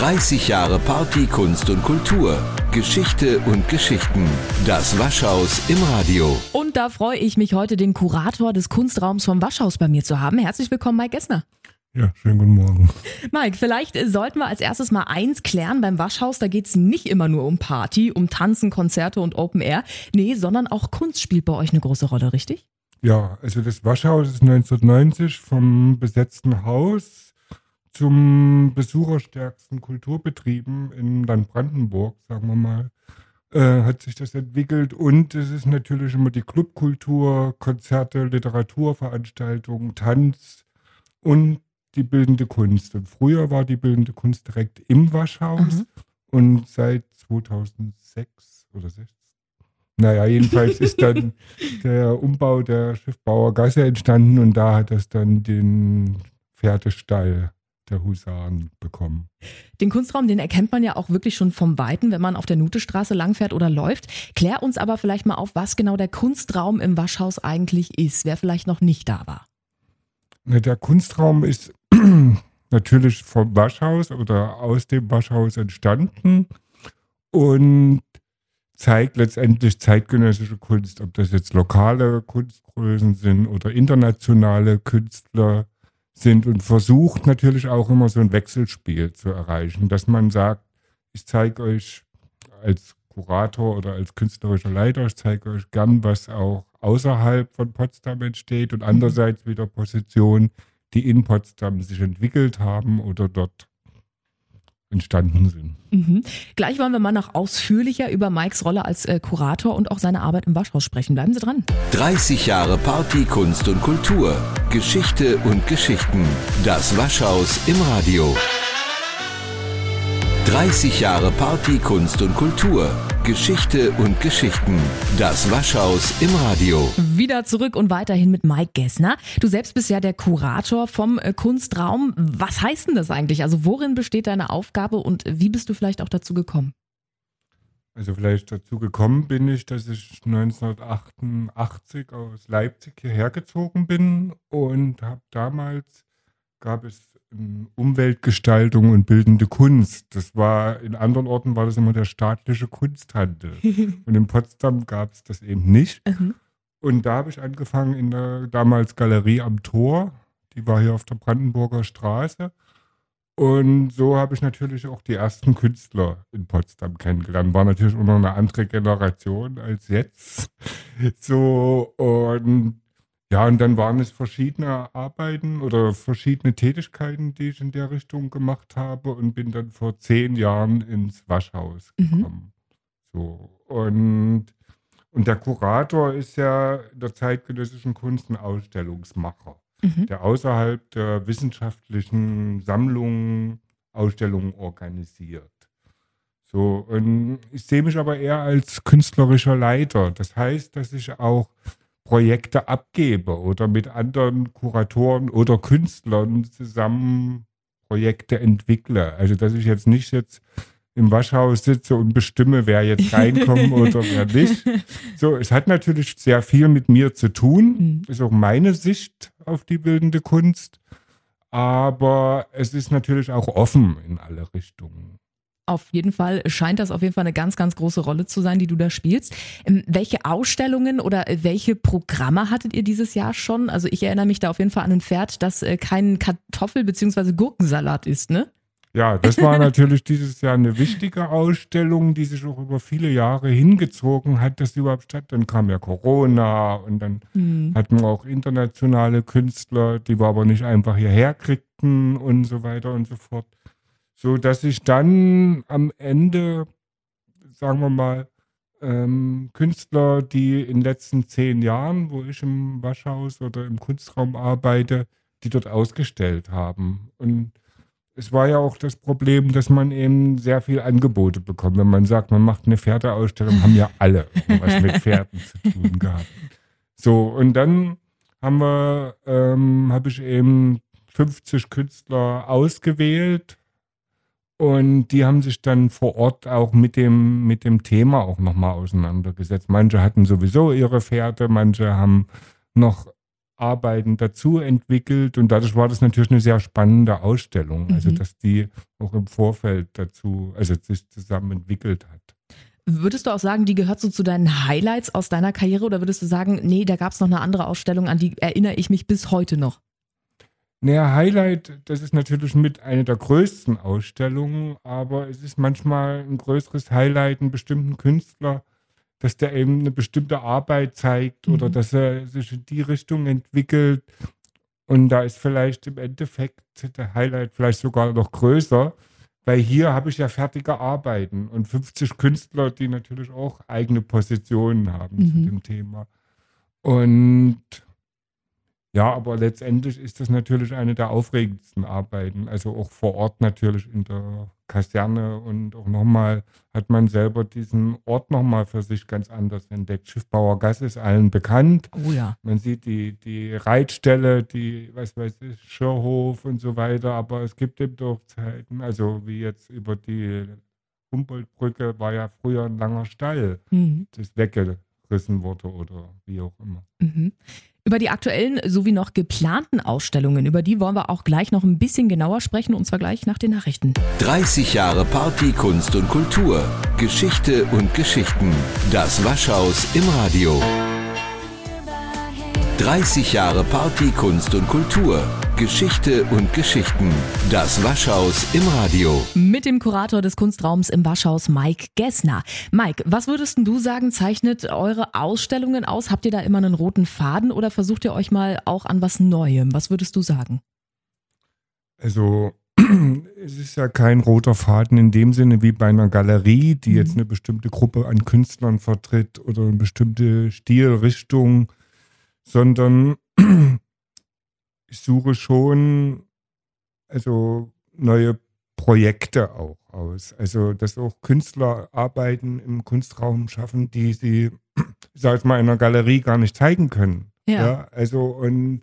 30 Jahre Party, Kunst und Kultur. Geschichte und Geschichten. Das Waschhaus im Radio. Und da freue ich mich heute, den Kurator des Kunstraums vom Waschhaus bei mir zu haben. Herzlich willkommen, Mike Gessner. Ja, schönen guten Morgen. Mike, vielleicht sollten wir als erstes mal eins klären beim Waschhaus. Da geht es nicht immer nur um Party, um Tanzen, Konzerte und Open Air. Nee, sondern auch Kunst spielt bei euch eine große Rolle, richtig? Ja, also das Waschhaus ist 1990 vom besetzten Haus zum besucherstärksten Kulturbetrieben in Land Brandenburg, sagen wir mal, äh, hat sich das entwickelt. Und es ist natürlich immer die Clubkultur, Konzerte, Literaturveranstaltungen, Tanz und die bildende Kunst. Und früher war die bildende Kunst direkt im Waschhaus Mhm. und seit 2006 oder 6. Naja, jedenfalls ist dann der Umbau der Schiffbauergasse entstanden und da hat es dann den Pferdestall der Husaren bekommen. Den Kunstraum, den erkennt man ja auch wirklich schon vom Weiten, wenn man auf der Nutestraße langfährt oder läuft. Klär uns aber vielleicht mal auf, was genau der Kunstraum im Waschhaus eigentlich ist, wer vielleicht noch nicht da war. Der Kunstraum ist natürlich vom Waschhaus oder aus dem Waschhaus entstanden und zeigt letztendlich zeitgenössische Kunst, ob das jetzt lokale Kunstgrößen sind oder internationale Künstler sind und versucht natürlich auch immer so ein Wechselspiel zu erreichen, dass man sagt, ich zeige euch als Kurator oder als künstlerischer Leiter, ich zeige euch gern, was auch außerhalb von Potsdam entsteht und andererseits wieder Positionen, die in Potsdam sich entwickelt haben oder dort entstanden sind. Mhm. Gleich wollen wir mal noch ausführlicher über Mikes Rolle als äh, Kurator und auch seine Arbeit im Waschhaus sprechen. Bleiben Sie dran. 30 Jahre Party, Kunst und Kultur. Geschichte und Geschichten. Das Waschhaus im Radio. 30 Jahre Party, Kunst und Kultur. Geschichte und Geschichten. Das Waschhaus im Radio. Wieder zurück und weiterhin mit Mike Gessner. Du selbst bist ja der Kurator vom äh, Kunstraum. Was heißt denn das eigentlich? Also worin besteht deine Aufgabe und wie bist du vielleicht auch dazu gekommen? Also vielleicht dazu gekommen bin ich, dass ich 1988 aus Leipzig hierher gezogen bin und habe damals gab es ähm, Umweltgestaltung und bildende Kunst. Das war in anderen Orten war das immer der staatliche Kunsthandel und in Potsdam gab es das eben nicht. Mhm. Und da habe ich angefangen in der damals Galerie am Tor. Die war hier auf der Brandenburger Straße. Und so habe ich natürlich auch die ersten Künstler in Potsdam kennengelernt. War natürlich auch noch eine andere Generation als jetzt. So, und ja, und dann waren es verschiedene Arbeiten oder verschiedene Tätigkeiten, die ich in der Richtung gemacht habe und bin dann vor zehn Jahren ins Waschhaus Mhm. gekommen. So, und und der Kurator ist ja in der zeitgenössischen Kunst ein Ausstellungsmacher, Mhm. der außerhalb der wissenschaftlichen Sammlungen Ausstellungen organisiert. So, und ich sehe mich aber eher als künstlerischer Leiter. Das heißt, dass ich auch Projekte abgebe oder mit anderen Kuratoren oder Künstlern zusammen Projekte entwickle. Also, dass ich jetzt nicht jetzt im Waschhaus sitze und bestimme, wer jetzt reinkommt oder wer nicht. So, es hat natürlich sehr viel mit mir zu tun. Mhm. Ist auch meine Sicht auf die bildende Kunst. Aber es ist natürlich auch offen in alle Richtungen. Auf jeden Fall scheint das auf jeden Fall eine ganz, ganz große Rolle zu sein, die du da spielst. Ähm, welche Ausstellungen oder äh, welche Programme hattet ihr dieses Jahr schon? Also ich erinnere mich da auf jeden Fall an ein Pferd, das äh, kein Kartoffel- bzw. Gurkensalat ist, ne? Ja, das war natürlich dieses Jahr eine wichtige Ausstellung, die sich auch über viele Jahre hingezogen hat, dass sie überhaupt statt. Dann kam ja Corona und dann Hm. hatten wir auch internationale Künstler, die wir aber nicht einfach hierher kriegten und so weiter und so fort. So dass ich dann am Ende, sagen wir mal, ähm, Künstler, die in den letzten zehn Jahren, wo ich im Waschhaus oder im Kunstraum arbeite, die dort ausgestellt haben. Und es war ja auch das Problem, dass man eben sehr viel Angebote bekommt. Wenn man sagt, man macht eine Pferdeausstellung, haben ja alle was mit Pferden zu tun gehabt. So, und dann haben wir, ähm, habe ich eben 50 Künstler ausgewählt und die haben sich dann vor Ort auch mit dem, mit dem Thema auch nochmal auseinandergesetzt. Manche hatten sowieso ihre Pferde, manche haben noch Arbeiten dazu entwickelt und dadurch war das natürlich eine sehr spannende Ausstellung, also Mhm. dass die auch im Vorfeld dazu, also sich zusammen entwickelt hat. Würdest du auch sagen, die gehört so zu deinen Highlights aus deiner Karriere oder würdest du sagen, nee, da gab es noch eine andere Ausstellung, an die erinnere ich mich bis heute noch? Naja, Highlight, das ist natürlich mit einer der größten Ausstellungen, aber es ist manchmal ein größeres Highlight, einen bestimmten Künstler, dass der eben eine bestimmte Arbeit zeigt oder Mhm. dass er sich in die Richtung entwickelt. Und da ist vielleicht im Endeffekt der Highlight vielleicht sogar noch größer, weil hier habe ich ja fertige Arbeiten und 50 Künstler, die natürlich auch eigene Positionen haben zu Mhm. dem Thema. Und ja, aber letztendlich ist das natürlich eine der aufregendsten Arbeiten. Also auch vor Ort natürlich in der Kaserne und auch nochmal hat man selber diesen Ort nochmal für sich ganz anders entdeckt. Schiffbauergasse ist allen bekannt. Oh ja. Man sieht die, die Reitstelle, die, was weiß ich, Schirrhof und so weiter, aber es gibt eben doch Zeiten, also wie jetzt über die Humboldtbrücke war ja früher ein langer Stall, Mhm. das weggerissen wurde oder wie auch immer. Mhm. Über die aktuellen sowie noch geplanten Ausstellungen, über die wollen wir auch gleich noch ein bisschen genauer sprechen und zwar gleich nach den Nachrichten. 30 Jahre Party, Kunst und Kultur. Geschichte und Geschichten. Das Waschhaus im Radio. 30 Jahre Party, Kunst und Kultur. Geschichte und Geschichten. Das Waschhaus im Radio. Mit dem Kurator des Kunstraums im Waschhaus, Mike Gessner. Mike, was würdest du sagen, zeichnet eure Ausstellungen aus? Habt ihr da immer einen roten Faden oder versucht ihr euch mal auch an was Neuem? Was würdest du sagen? Also es ist ja kein roter Faden in dem Sinne wie bei einer Galerie, die jetzt Mhm. eine bestimmte Gruppe an Künstlern vertritt oder eine bestimmte Stilrichtung, sondern ich suche schon also neue Projekte auch aus. Also dass auch Künstler Arbeiten im Kunstraum schaffen, die sie, ich sag jetzt mal, in einer Galerie gar nicht zeigen können. Ja, also und,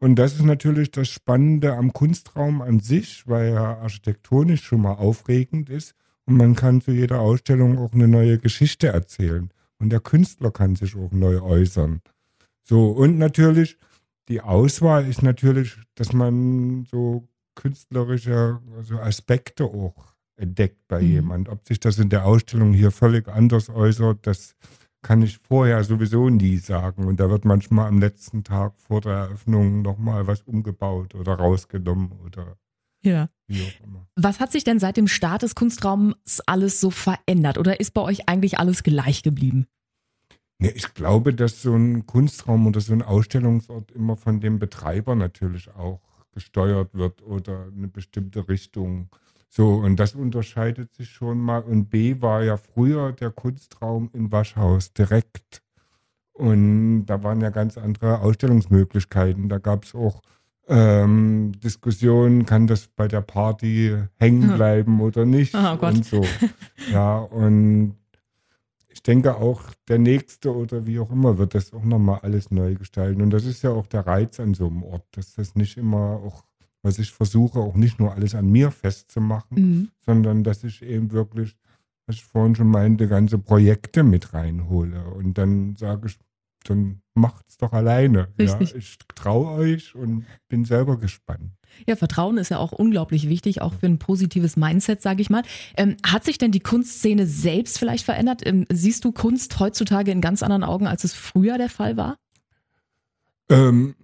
und das ist natürlich das Spannende am Kunstraum an sich, weil er architektonisch schon mal aufregend ist und man kann zu jeder Ausstellung auch eine neue Geschichte erzählen und der Künstler kann sich auch neu äußern. So und natürlich die Auswahl ist natürlich, dass man so künstlerische also Aspekte auch entdeckt bei Mhm. jemand. Ob sich das in der Ausstellung hier völlig anders äußert, das kann ich vorher sowieso nie sagen. Und da wird manchmal am letzten Tag vor der Eröffnung nochmal was umgebaut oder rausgenommen oder Ja. wie auch immer. Was hat sich denn seit dem Start des Kunstraums alles so verändert oder ist bei euch eigentlich alles gleich geblieben? Nee, ich glaube, dass so ein Kunstraum oder so ein Ausstellungsort immer von dem Betreiber natürlich auch gesteuert wird oder eine bestimmte Richtung. So, und das unterscheidet sich schon mal. Und B war ja früher der Kunstraum im Waschhaus direkt. Und da waren ja ganz andere Ausstellungsmöglichkeiten. Da gab es auch ähm, Diskussionen, kann das bei der Party hängen bleiben oder nicht Oh Gott. und so. Ja, und ich denke auch, der nächste oder wie auch immer wird das auch nochmal alles neu gestalten. Und das ist ja auch der Reiz an so einem Ort, dass das nicht immer auch, was ich versuche, auch nicht nur alles an mir festzumachen, Mhm. sondern dass ich eben wirklich, was ich vorhin schon meinte, ganze Projekte mit reinhole. Und dann sage ich, dann macht's doch alleine. Ja, Richtig. ich traue euch und bin selber gespannt. Ja, Vertrauen ist ja auch unglaublich wichtig, auch für ein positives Mindset, sage ich mal. Ähm, hat sich denn die Kunstszene selbst vielleicht verändert? Ähm, siehst du Kunst heutzutage in ganz anderen Augen, als es früher der Fall war? Ähm,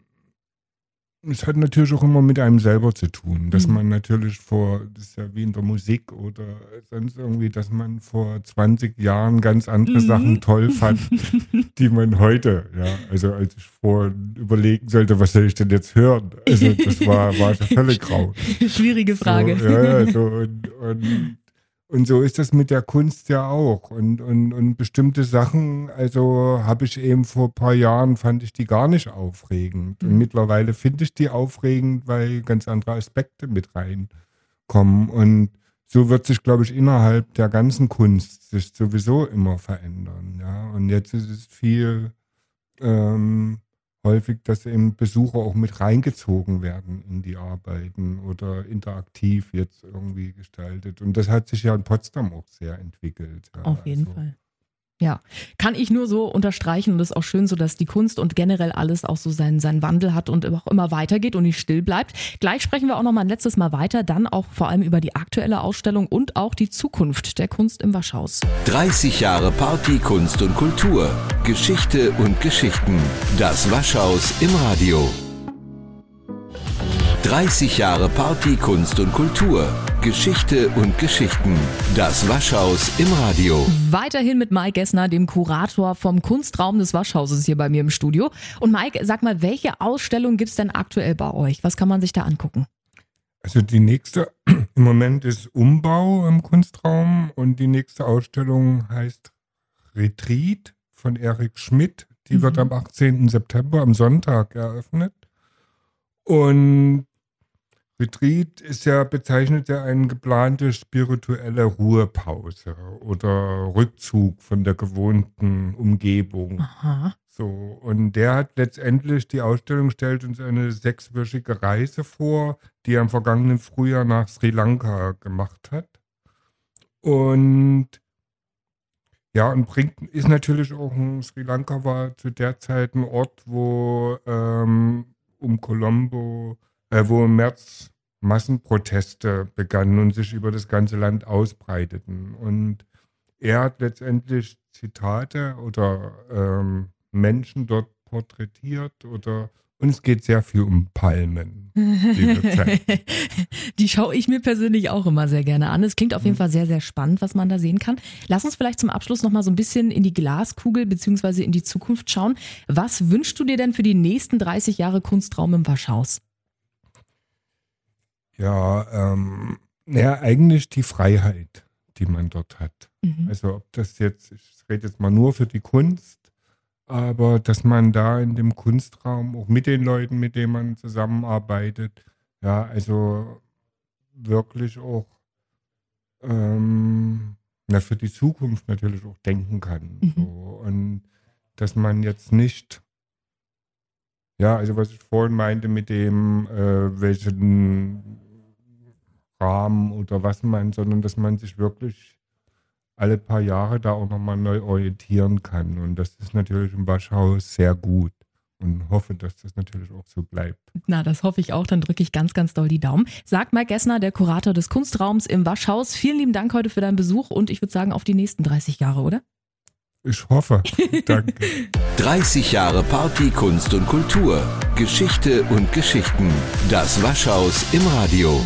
es hat natürlich auch immer mit einem selber zu tun, dass Mhm. man natürlich vor, das ist ja wie in der Musik oder sonst irgendwie, dass man vor 20 Jahren ganz andere Mhm. Sachen toll fand, die man heute, ja, also als ich vorhin überlegen sollte, was soll ich denn jetzt hören? Also das war, war schon völlig grau. Schwierige Frage. So, ja, ja, so und, und, und so ist das mit der Kunst ja auch. Und, und, und bestimmte Sachen, also habe ich eben vor ein paar Jahren, fand ich die gar nicht aufregend. Und Mhm. mittlerweile finde ich die aufregend, weil ganz andere Aspekte mit reinkommen. Und so wird sich, glaube ich, innerhalb der ganzen Kunst sich sowieso immer verändern. Ja? Und jetzt ist es viel ähm, häufig, dass eben Besucher auch mit reingezogen werden in die Arbeiten oder interaktiv jetzt irgendwie gestaltet. Und das hat sich ja in Potsdam auch sehr entwickelt. Ja. Auf jeden Also, Fall. Ja, kann ich nur so unterstreichen und es ist auch schön so, dass die Kunst und generell alles auch so seinen, seinen Wandel hat und auch immer weitergeht und nicht still bleibt. Gleich sprechen wir auch noch mal ein letztes Mal weiter, dann auch vor allem über die aktuelle Ausstellung und auch die Zukunft der Kunst im Waschhaus. 30 Jahre Party, Kunst und Kultur. Geschichte und Geschichten. Das Waschhaus im Radio. 30 Jahre Party, Kunst und Kultur. Geschichte und Geschichten. Das Waschhaus im Radio. Weiterhin mit Mike Gessner, dem Kurator vom Kunstraum des Waschhauses hier bei mir im Studio. Und Mike, sag mal, welche Ausstellung gibt's denn aktuell bei euch? Was kann man sich da angucken? Also die nächste im Moment ist Umbau im Kunstraum und die nächste Ausstellung heißt Retreat von Erik Schmidt. Die mhm. wird am 18. September am Sonntag eröffnet. Und Retreat ist ja bezeichnet ja eine geplante spirituelle Ruhepause oder Rückzug von der gewohnten Umgebung. Aha. So, und der hat letztendlich, die Ausstellung stellt uns eine sechswöchige Reise vor, die er im vergangenen Frühjahr nach Sri Lanka gemacht hat. Und ja, und bringt, ist natürlich auch ein, Sri Lanka war zu der Zeit ein Ort, wo ähm, um Colombo wo im März Massenproteste begannen und sich über das ganze Land ausbreiteten. Und er hat letztendlich Zitate oder ähm, Menschen dort porträtiert oder und es geht sehr viel um Palmen. Die schaue ich mir persönlich auch immer sehr gerne an. Es klingt auf jeden mhm. Fall sehr, sehr spannend, was man da sehen kann. Lass uns vielleicht zum Abschluss nochmal so ein bisschen in die Glaskugel beziehungsweise in die Zukunft schauen. Was wünschst du dir denn für die nächsten 30 Jahre Kunstraum im Waschhaus? Ja, ähm, ja, eigentlich die Freiheit, die man dort hat. Mhm. Also ob das jetzt, ich rede jetzt mal nur für die Kunst, aber dass man da in dem Kunstraum auch mit den Leuten, mit denen man zusammenarbeitet, ja, also wirklich auch ähm, na, für die Zukunft natürlich auch denken kann. Mhm. So. Und dass man jetzt nicht ja, also was ich vorhin meinte mit dem, äh, welchen Rahmen oder was man, sondern dass man sich wirklich alle paar Jahre da auch nochmal neu orientieren kann. Und das ist natürlich im Waschhaus sehr gut und hoffe, dass das natürlich auch so bleibt. Na, das hoffe ich auch. Dann drücke ich ganz, ganz doll die Daumen. Sagt Mike Gessner, der Kurator des Kunstraums im Waschhaus. Vielen lieben Dank heute für deinen Besuch und ich würde sagen, auf die nächsten 30 Jahre, oder? Ich hoffe. Danke. 30 Jahre Party, Kunst und Kultur. Geschichte und Geschichten. Das Waschhaus im Radio.